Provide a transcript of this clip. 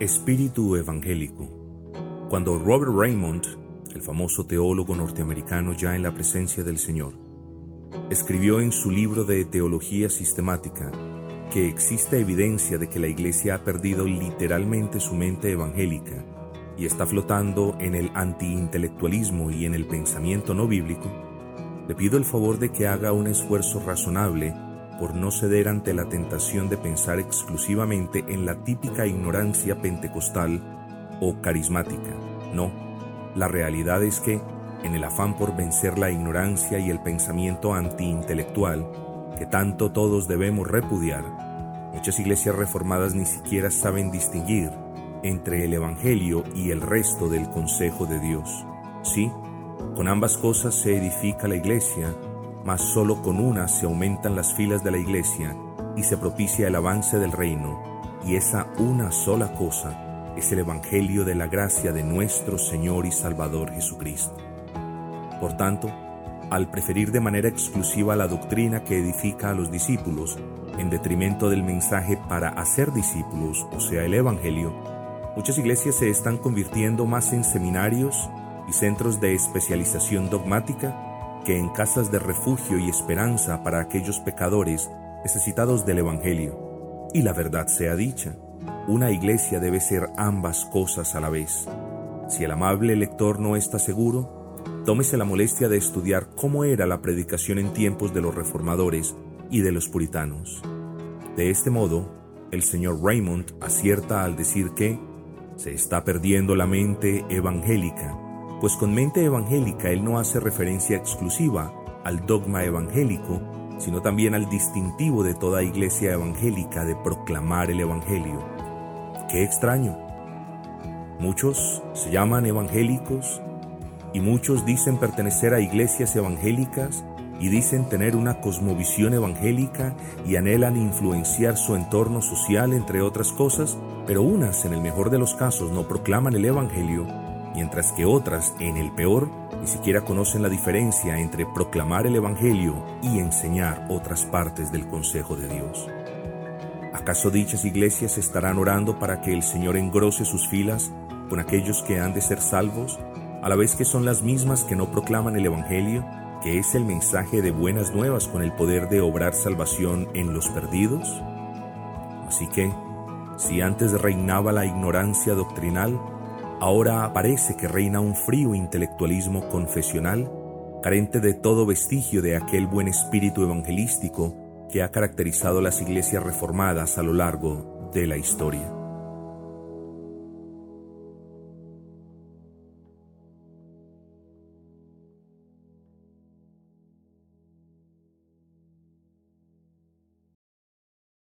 Espíritu evangélico. Cuando Robert Raymond, el famoso teólogo norteamericano ya en la presencia del Señor, escribió en su libro de Teología Sistemática que existe evidencia de que la Iglesia ha perdido literalmente su mente evangélica y está flotando en el antiintelectualismo y en el pensamiento no bíblico, le pido el favor de que haga un esfuerzo razonable por no ceder ante la tentación de pensar exclusivamente en la típica ignorancia pentecostal o carismática. No, la realidad es que, en el afán por vencer la ignorancia y el pensamiento antiintelectual, que tanto todos debemos repudiar, muchas iglesias reformadas ni siquiera saben distinguir entre el Evangelio y el resto del consejo de Dios. Sí, con ambas cosas se edifica la iglesia, mas solo con una se aumentan las filas de la iglesia y se propicia el avance del reino, y esa una sola cosa es el Evangelio de la gracia de nuestro Señor y Salvador Jesucristo. Por tanto, al preferir de manera exclusiva la doctrina que edifica a los discípulos, en detrimento del mensaje para hacer discípulos, o sea, el Evangelio, muchas iglesias se están convirtiendo más en seminarios y centros de especialización dogmática que en casas de refugio y esperanza para aquellos pecadores necesitados del Evangelio. Y la verdad sea dicha, una iglesia debe ser ambas cosas a la vez. Si el amable lector no está seguro, tómese la molestia de estudiar cómo era la predicación en tiempos de los reformadores y de los puritanos. De este modo, el señor Raymond acierta al decir que se está perdiendo la mente evangélica pues con mente evangélica él no hace referencia exclusiva al dogma evangélico, sino también al distintivo de toda iglesia evangélica de proclamar el Evangelio. Qué extraño. Muchos se llaman evangélicos y muchos dicen pertenecer a iglesias evangélicas y dicen tener una cosmovisión evangélica y anhelan influenciar su entorno social entre otras cosas, pero unas en el mejor de los casos no proclaman el Evangelio mientras que otras, en el peor, ni siquiera conocen la diferencia entre proclamar el Evangelio y enseñar otras partes del consejo de Dios. ¿Acaso dichas iglesias estarán orando para que el Señor engrose sus filas con aquellos que han de ser salvos, a la vez que son las mismas que no proclaman el Evangelio, que es el mensaje de buenas nuevas con el poder de obrar salvación en los perdidos? Así que, si antes reinaba la ignorancia doctrinal, Ahora parece que reina un frío intelectualismo confesional, carente de todo vestigio de aquel buen espíritu evangelístico que ha caracterizado las iglesias reformadas a lo largo de la historia.